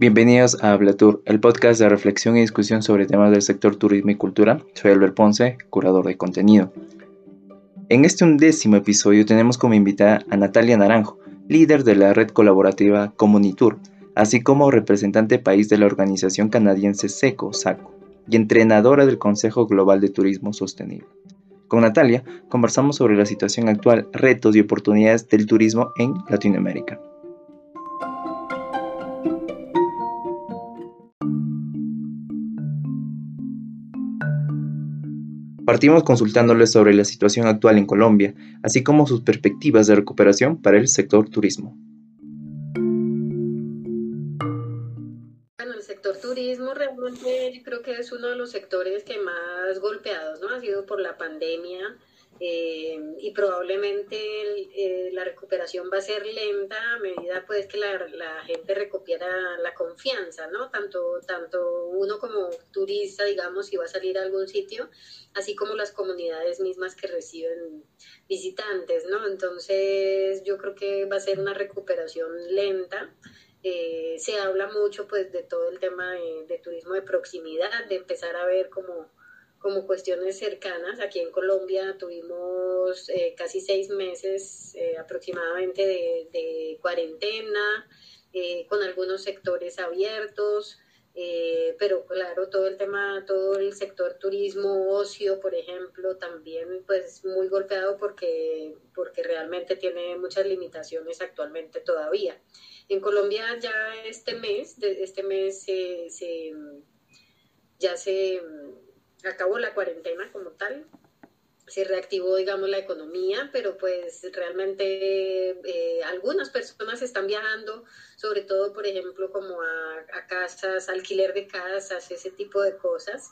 Bienvenidos a Hablatur, el podcast de reflexión y discusión sobre temas del sector turismo y cultura. Soy Albert Ponce, curador de contenido. En este undécimo episodio tenemos como invitada a Natalia Naranjo, líder de la red colaborativa Comunitour, así como representante país de la organización canadiense SECO, SACO, y entrenadora del Consejo Global de Turismo Sostenible. Con Natalia conversamos sobre la situación actual, retos y oportunidades del turismo en Latinoamérica. Partimos consultándoles sobre la situación actual en Colombia, así como sus perspectivas de recuperación para el sector turismo. Bueno, el sector turismo realmente creo que es uno de los sectores que más golpeados, ¿no? Ha sido por la pandemia, eh, y probablemente eh, la recuperación va a ser lenta a medida pues que la, la, gente recupera la confianza, ¿no? Tanto, tanto uno como turista, digamos, si va a salir a algún sitio, así como las comunidades mismas que reciben visitantes, ¿no? Entonces yo creo que va a ser una recuperación lenta. Eh, se habla mucho pues de todo el tema de, de turismo de proximidad, de empezar a ver como como cuestiones cercanas. Aquí en Colombia tuvimos eh, casi seis meses eh, aproximadamente de, cuarentena, eh, con algunos sectores abiertos, pero claro, todo el tema, todo el sector turismo, ocio, por ejemplo, también pues muy golpeado porque, porque realmente tiene muchas limitaciones actualmente todavía. En Colombia ya este mes, este mes se ya se acabó la cuarentena como tal, se reactivó, digamos, la economía, pero pues realmente eh, algunas personas están viajando, sobre todo, por ejemplo, como a, casas, alquiler de casas, ese tipo de cosas.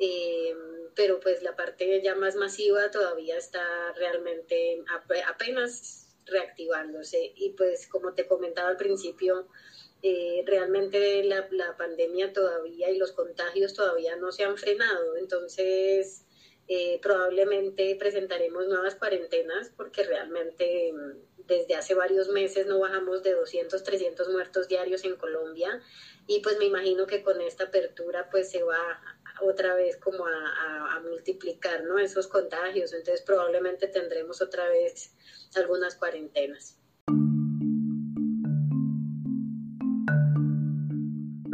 Eh, pero pues la parte ya más masiva todavía está realmente apenas reactivándose y pues como te comentaba al principio, eh, realmente la, la, pandemia todavía y los contagios todavía no se han frenado. Entonces, eh, probablemente presentaremos nuevas cuarentenas porque realmente mm, desde hace varios meses no bajamos de 200, 300 muertos diarios en Colombia y pues me imagino que con esta apertura pues se va otra vez como a, a multiplicar ¿no? esos contagios. Entonces probablemente tendremos otra vez algunas cuarentenas.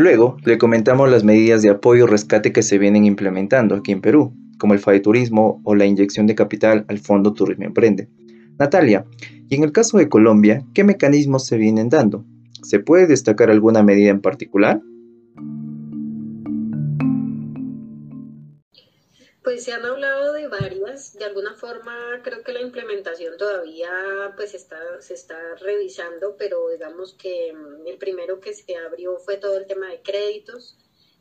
Luego, le comentamos las medidas de apoyo y rescate que se vienen implementando aquí en Perú, como el FAE Turismo o la inyección de capital al Fondo Turismo Emprende. Natalia, y en el caso de Colombia, ¿qué mecanismos se vienen dando? ¿Se puede destacar alguna medida en particular? Pues se han varias, de alguna forma creo que la implementación todavía pues está, se está revisando, pero digamos que mm, el primero que se abrió fue todo el tema de créditos,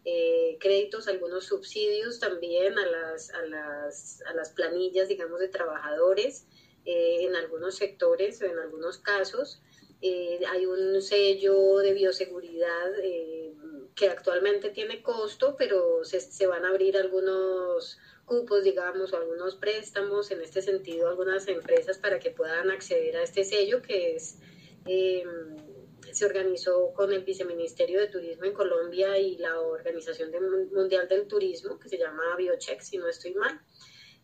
eh, créditos, algunos subsidios también a las, a las, a las planillas, digamos, de trabajadores eh, en algunos sectores o en algunos casos. Eh, hay un sello de bioseguridad que actualmente tiene costo, pero se, se van a abrir algunos cupos, digamos, o algunos préstamos, en este sentido, algunas empresas para que puedan acceder a este sello que es... Eh, se organizó con el Viceministerio de Turismo en Colombia y la Organización Mundial del Turismo, que se llama Biocheck, si no estoy mal.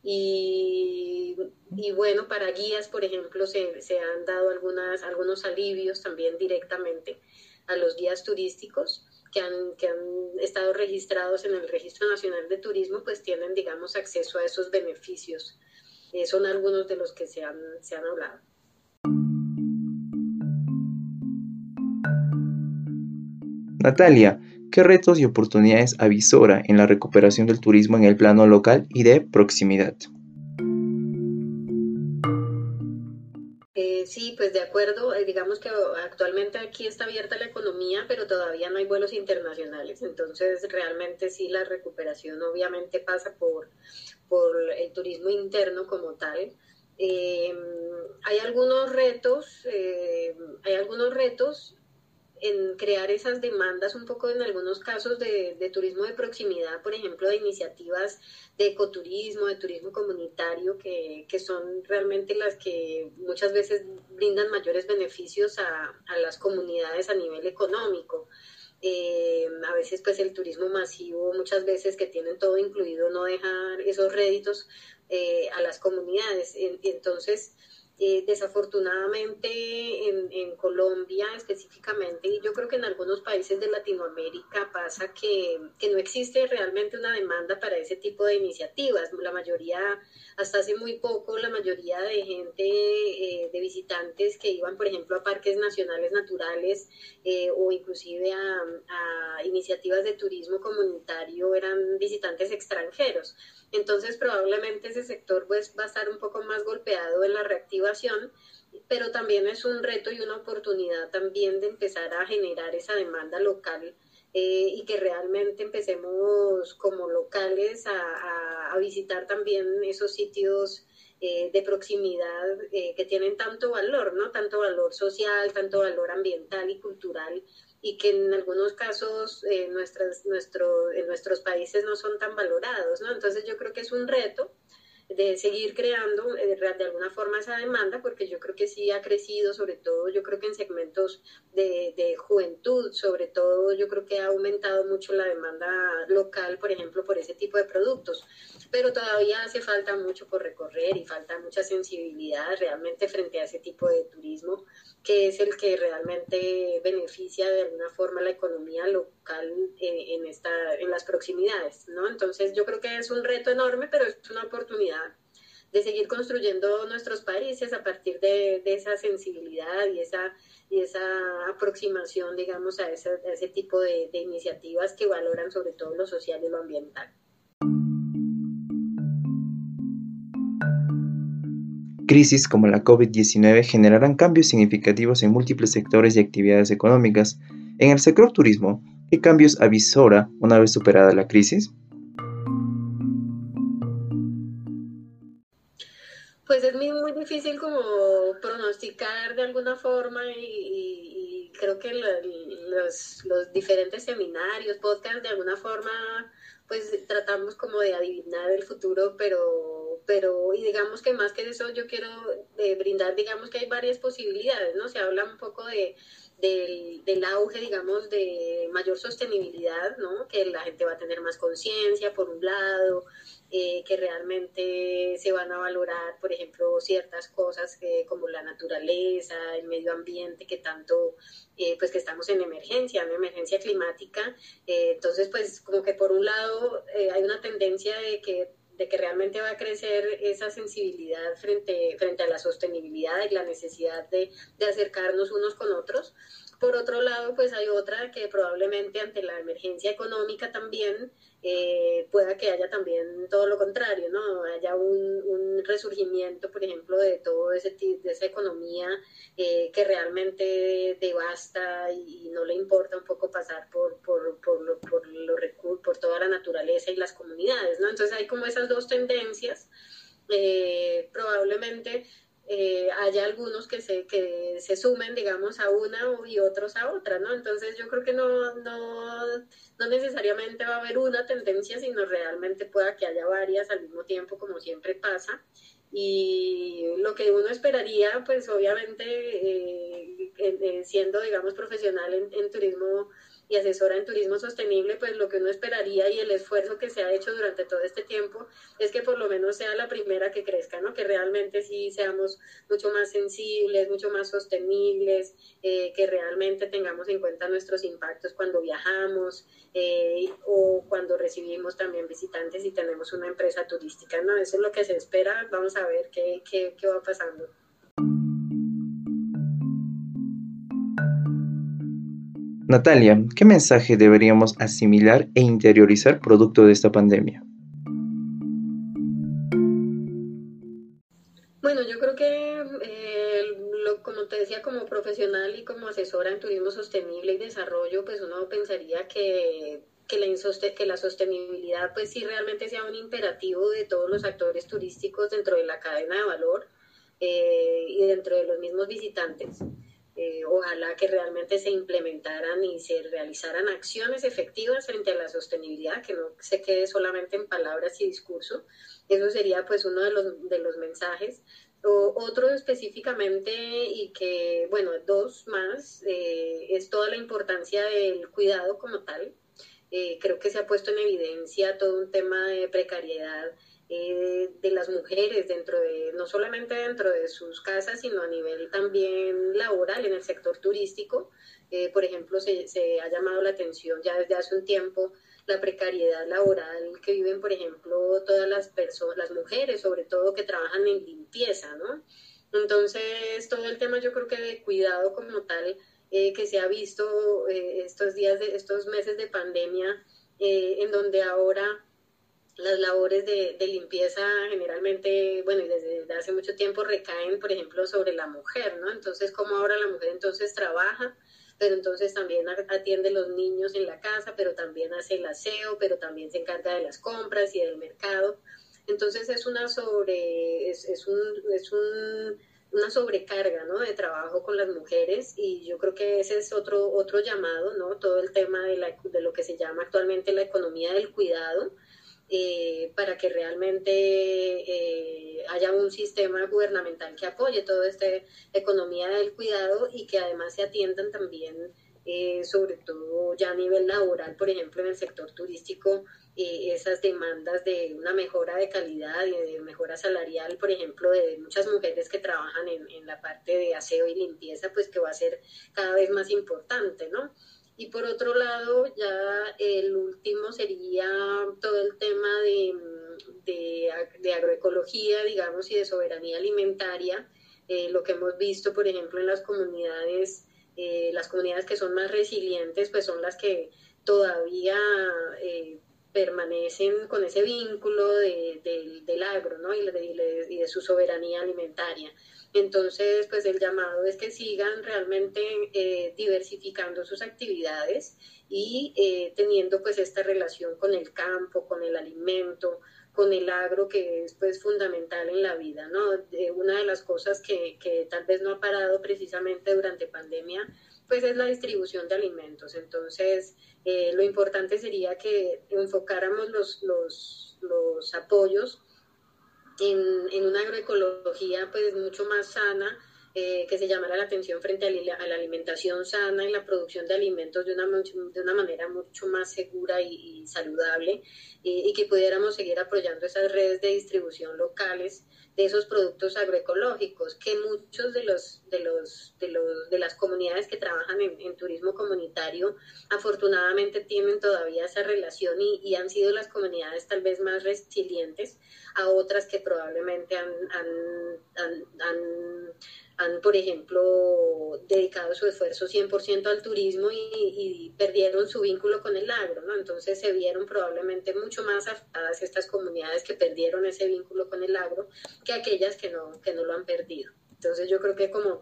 Y, y bueno, para guías, por ejemplo, se, se, han dado algunas, algunos alivios también directamente a los guías turísticos que han, que han estado registrados en el Registro Nacional de Turismo, pues tienen, digamos, acceso a esos beneficios. Eh, son algunos de los que se han, se han hablado. Natalia, ¿qué retos y oportunidades avisora en la recuperación del turismo en el plano local y de proximidad? Sí, pues de acuerdo. Eh, digamos que actualmente aquí está abierta la economía, pero todavía no hay vuelos internacionales. Entonces, realmente sí, la recuperación obviamente pasa por, por el turismo interno como tal. Em, hay algunos retos, eh, hay algunos retos en crear esas demandas un poco en algunos casos de, turismo de proximidad, por ejemplo, de iniciativas de ecoturismo, de turismo comunitario, que, son realmente las que muchas veces brindan mayores beneficios a, las comunidades a nivel económico. Eh, a veces pues el turismo masivo, muchas veces que tienen todo incluido, no dejan esos réditos eh, a las comunidades. Y entonces, eh, desafortunadamente en, Colombia específicamente, y yo creo que en algunos países de Latinoamérica pasa que, que, no existe realmente una demanda para ese tipo de iniciativas. La mayoría, hasta hace muy poco, la mayoría de gente, eh, de visitantes que iban, por ejemplo, a parques nacionales naturales eh, o inclusive a iniciativas de turismo comunitario eran visitantes extranjeros. Entonces probablemente ese sector pues va a estar un poco más golpeado en la reactivación, pero también es un reto y una oportunidad también de empezar a generar esa demanda local eh, y que realmente empecemos como locales a, visitar también esos sitios eh, de proximidad eh, que tienen tanto valor, ¿no? Tanto valor social, tanto valor ambiental y cultural y que en algunos casos eh, nuestras, nuestro, en nuestros países no son tan valorados, ¿no? Entonces yo creo que es un reto de seguir creando eh, de alguna forma esa demanda, porque yo creo que sí ha crecido, sobre todo yo creo que en segmentos de, de, juventud, sobre todo yo creo que ha aumentado mucho la demanda local, por ejemplo, por ese tipo de productos, pero todavía hace falta mucho por recorrer y falta mucha sensibilidad realmente frente a ese tipo de turismo que es el que realmente beneficia de alguna forma la economía local eh, en, esta, en las proximidades, ¿no? Entonces yo creo que es un reto enorme, pero es una oportunidad de seguir construyendo nuestros países a partir de, esa sensibilidad y esa, y esa aproximación, digamos, a ese, a ese tipo de, de iniciativas que valoran sobre todo lo social y lo ambiental. Crisis como la COVID-19 generarán cambios significativos en múltiples sectores y actividades económicas. En el sector turismo, ¿qué cambios avisora una vez superada la crisis? Pues es muy, muy difícil como pronosticar de alguna forma y, creo que los, los diferentes seminarios, podcasts, de alguna forma, pues tratamos como de adivinar el futuro, pero pero y digamos que más que eso yo quiero eh, brindar, digamos que hay varias posibilidades, ¿no? Se habla un poco de, del, auge, digamos, de mayor sostenibilidad, ¿no? Que la gente va a tener más conciencia, por un lado, eh, que realmente se van a valorar, por ejemplo, ciertas cosas que, como la naturaleza, el medio ambiente, que tanto, eh, pues que estamos en emergencia, en emergencia climática. entonces, pues como que por un lado hay una tendencia de que de que realmente va a crecer esa sensibilidad frente, frente a la sostenibilidad y la necesidad de, de acercarnos unos con otros. Por otro lado, pues hay otra que probablemente ante la emergencia económica también eh, pueda que haya también todo lo contrario, ¿no? Haya un, un resurgimiento, por ejemplo, de todo ese de esa economía eh, que realmente devasta y, no le importa un poco pasar por, por, por, lo, por, lo, por toda la naturaleza y las comunidades, ¿no? Entonces hay como esas dos tendencias. Eh, probablemente eh, haya algunos que se, que se sumen, digamos, a una y otros a otra, ¿no? Entonces yo creo que no, no, no necesariamente va a haber una tendencia, sino realmente pueda que haya varias al mismo tiempo, como siempre pasa. Y lo que uno esperaría, pues obviamente, eh, eh, siendo, digamos, profesional en, en turismo y asesora en turismo sostenible, pues lo que uno esperaría y el esfuerzo que se ha hecho durante todo este tiempo es que por lo menos sea la primera que crezca, ¿no? Que realmente sí seamos mucho más sensibles, mucho más sostenibles, eh, que realmente tengamos en cuenta nuestros impactos cuando viajamos eh, o cuando recibimos también visitantes y tenemos una empresa turística, ¿no? Eso es lo que se espera, vamos a ver qué, qué, qué va pasando. Natalia, ¿qué mensaje deberíamos asimilar e interiorizar producto de esta pandemia? Bueno, yo creo que, eh, como te decía, como profesional y como asesora en turismo sostenible y desarrollo, pues uno pensaría que, que, la, que la sostenibilidad, pues sí realmente sea un imperativo de todos los actores turísticos dentro de la cadena de valor eh, y dentro de los mismos visitantes. Eh, ojalá que realmente se implementaran y se realizaran acciones efectivas frente a la sostenibilidad, que no se quede solamente en palabras y discurso. Eso sería pues uno de los, de los mensajes. otro específicamente y que, bueno, dos más, eh, es toda la importancia del cuidado como tal. Eh, creo que se ha puesto en evidencia todo un tema de precariedad eh, de las mujeres dentro de, no solamente dentro de sus casas, sino a nivel también laboral en el sector turístico. por ejemplo, se, se ha llamado la atención ya desde hace un tiempo la precariedad laboral que viven, por ejemplo, todas las personas, las mujeres, sobre todo que trabajan en limpieza, ¿no? Entonces, todo el tema yo creo que de cuidado como tal, eh, que se ha visto eh, estos días, de, estos meses de pandemia, eh, en donde ahora las labores de, de, limpieza generalmente, bueno, y desde hace mucho tiempo recaen, por ejemplo, sobre la mujer, ¿no? Entonces, como ahora la mujer entonces trabaja, pero entonces también atiende los niños en la casa, pero también hace el aseo, pero también se encarga de las compras y del mercado. Entonces es una sobre, es, es un, es un, una sobrecarga ¿no? de trabajo con las mujeres y yo creo que ese es otro, otro llamado, ¿no? todo el tema de, la, de lo que se llama actualmente la economía del cuidado, eh, para que realmente eh, haya un sistema gubernamental que apoye toda esta economía del cuidado y que además se atiendan también, eh, sobre todo ya a nivel laboral, por ejemplo, en el sector turístico, esas demandas de una mejora de calidad y de mejora salarial, por ejemplo, de muchas mujeres que trabajan en, en la parte de aseo y limpieza, pues que va a ser cada vez más importante, ¿no? Y por otro lado, ya el último sería todo el tema de, de, agroecología, digamos, y de soberanía alimentaria. Eh, lo que hemos visto, por ejemplo, en las comunidades, eh, las comunidades que son más resilientes, pues son las que todavía eh, permanecen con ese vínculo de, del agro ¿no? y, de, y de su soberanía alimentaria. Entonces, pues el llamado es que sigan realmente eh, diversificando sus actividades y eh, teniendo pues esta relación con el campo, con el alimento, con el agro que es pues fundamental en la vida, ¿no? una de las cosas que, que, tal vez no ha parado precisamente durante pandemia, pues es la distribución de alimentos. Entonces, eh, lo importante sería que enfocáramos los, los, los apoyos en, en una agroecología pues mucho más sana, eh, que se llamara la atención frente a la, alimentación sana y la producción de alimentos de una, de una manera mucho más segura y, saludable y, que pudiéramos seguir apoyando esas redes de distribución locales de esos productos agroecológicos que muchos de los de los de los de las comunidades que trabajan en, turismo comunitario afortunadamente tienen todavía esa relación y, han sido las comunidades tal vez más resilientes a otras que probablemente han por ejemplo, dedicado su esfuerzo 100% al turismo y, y, perdieron su vínculo con el agro, ¿no? Entonces se vieron probablemente mucho más afectadas estas comunidades que perdieron ese vínculo con el agro que aquellas que no, que no lo han perdido. Entonces yo creo que como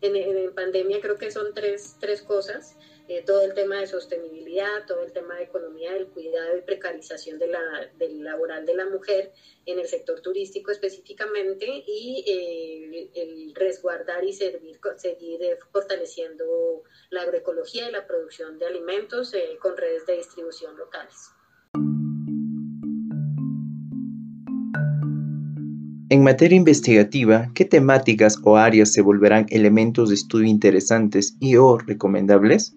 en, en pandemia creo que son tres, tres cosas eh, todo el tema de sostenibilidad, todo el tema de economía del cuidado y precarización del laboral de la mujer en el sector turístico específicamente y eh, el resguardar y servir, seguir eh, fortaleciendo la agroecología y la producción de alimentos con redes de distribución locales. En materia investigativa, ¿qué temáticas o áreas se volverán elementos de estudio interesantes y o recomendables?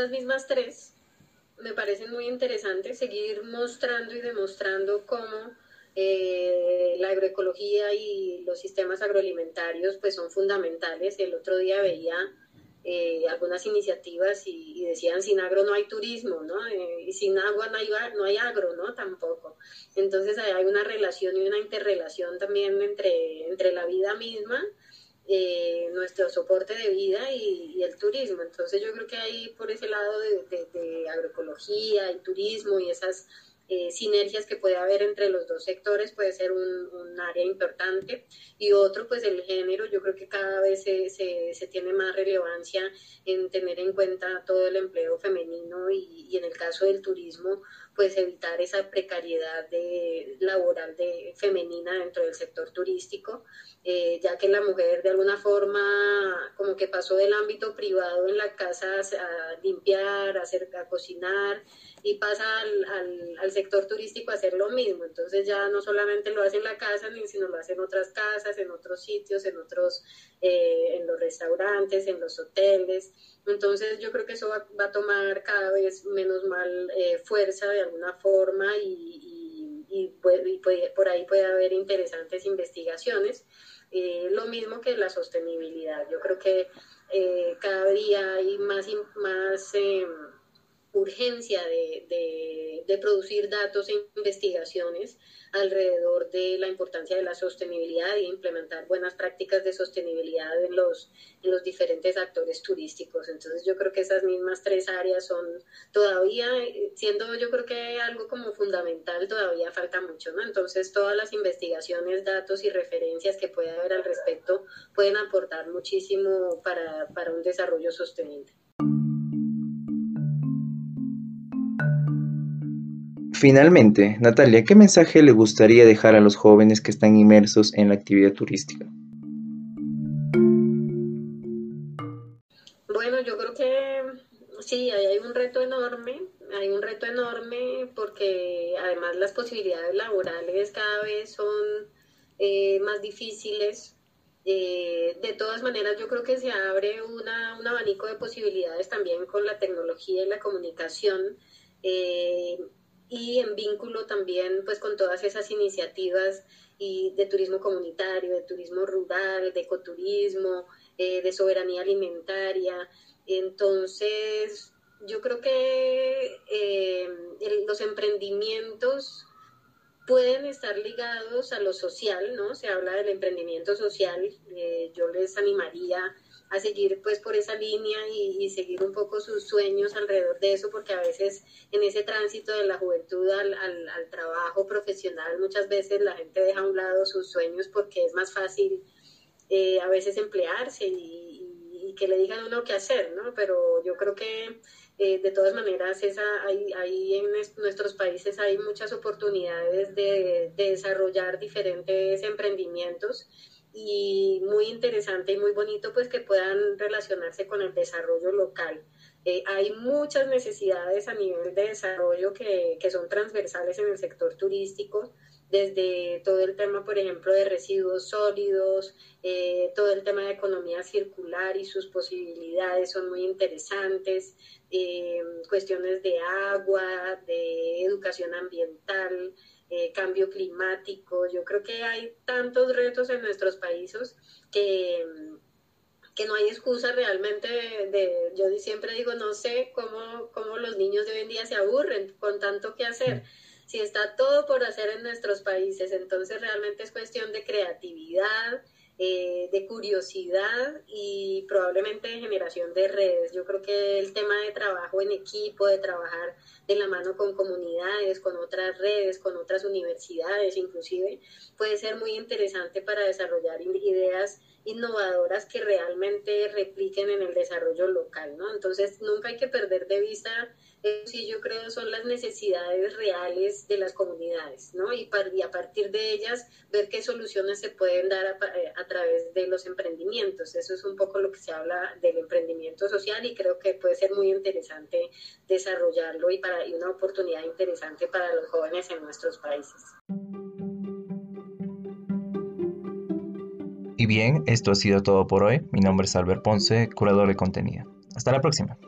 Esas mismas tres me parecen muy interesantes, seguir mostrando y demostrando cómo eh, la agroecología y los sistemas agroalimentarios pues son fundamentales. El otro día veía eh, algunas iniciativas y, decían sin agro no hay turismo, ¿no? Eh, y sin agua no hay, no hay agro, ¿no? Tampoco. Entonces hay una relación y una interrelación también entre, entre la vida misma eh, nuestro soporte de vida y, el turismo. Entonces yo creo que ahí por ese lado de, agroecología y turismo y esas eh, sinergias que puede haber entre los dos sectores puede ser un, área importante. Y otro, pues el género, yo creo que cada vez se, se, tiene más relevancia en tener en cuenta todo el empleo femenino y en el caso del turismo, pues evitar esa precariedad de, laboral de, femenina dentro del sector turístico, eh, ya que la mujer de alguna forma como que pasó del ámbito privado en la casa a limpiar, a, hacer, a cocinar y pasa al, al, sector turístico a hacer lo mismo. Entonces ya no solamente lo hace en la casa, sino lo hace en otras casas, en otros sitios, en otros, eh, en los restaurantes, en los hoteles. Entonces yo creo que eso va, a tomar cada vez menos mal eh, fuerza de alguna forma y, y, por ahí puede haber interesantes investigaciones. Eh, lo mismo que la sostenibilidad. Yo creo que cada día hay más, más em, urgencia de, de, producir datos e investigaciones alrededor de la importancia de la sostenibilidad y implementar buenas prácticas de sostenibilidad en los, en los diferentes actores turísticos. Entonces yo creo que esas mismas tres áreas son todavía, siendo yo creo que algo como fundamental, todavía falta mucho, ¿no? Entonces todas las investigaciones, datos y referencias que pueda haber al respecto pueden aportar muchísimo para, para un desarrollo sostenible. Finalmente, Natalia, ¿qué mensaje le gustaría dejar a los jóvenes que están inmersos en la actividad turística? Bueno, yo creo que sí, hay un reto enorme, hay un reto enorme porque además las posibilidades laborales cada vez son eh, más difíciles. Eh, de todas maneras, yo creo que se abre un abanico de posibilidades también con la tecnología y la comunicación. Eh, y en vínculo también pues con todas esas iniciativas y de turismo comunitario, de turismo rural, de ecoturismo, eh, de soberanía alimentaria. Entonces, yo creo que eh, los emprendimientos pueden estar ligados a lo social, ¿no? Se habla del emprendimiento social. Eh, yo les animaría seguir pues por esa línea y, seguir un poco sus sueños alrededor de eso, porque a veces en ese tránsito de la juventud al, al, trabajo profesional muchas veces la gente deja a un lado sus sueños porque es más fácil eh, a veces emplearse y, que le digan uno qué hacer, ¿no? Pero yo creo que eh, de todas maneras esa, hay, hay, en nuestros países hay muchas oportunidades de, de desarrollar diferentes emprendimientos y muy interesante y muy bonito pues que puedan relacionarse con el desarrollo local. Eh, hay muchas necesidades a nivel de desarrollo que, que, son transversales en el sector turístico, desde todo el tema, por ejemplo, de residuos sólidos, eh, todo el tema de economía circular y sus posibilidades son muy interesantes, eh, cuestiones de agua, de educación ambiental, eh, cambio climático. Yo creo que hay tantos retos en nuestros países que, que no hay excusa realmente de, yo siempre digo, no sé cómo, cómo los niños de hoy en día se aburren con tanto que hacer. Si está todo por hacer en nuestros países, entonces realmente es cuestión de creatividad, eh, de curiosidad y probablemente de generación de redes. Yo creo que el tema de trabajo en equipo, de trabajar de la mano con comunidades, con otras redes, con otras universidades inclusive, puede ser muy interesante para desarrollar ideas innovadoras que realmente repliquen en el desarrollo local, ¿no? Entonces, nunca hay que perder de vista eso sí yo creo son las necesidades reales de las comunidades, ¿no? Y, a partir de ellas ver qué soluciones se pueden dar eh, a, través de los emprendimientos. Eso es un poco lo que se habla del emprendimiento social y creo que puede ser muy interesante desarrollarlo y, para, y una oportunidad interesante para los jóvenes en nuestros países. Y bien, esto ha sido todo por hoy. Mi nombre es Albert Ponce, curador de contenido. Hasta la próxima.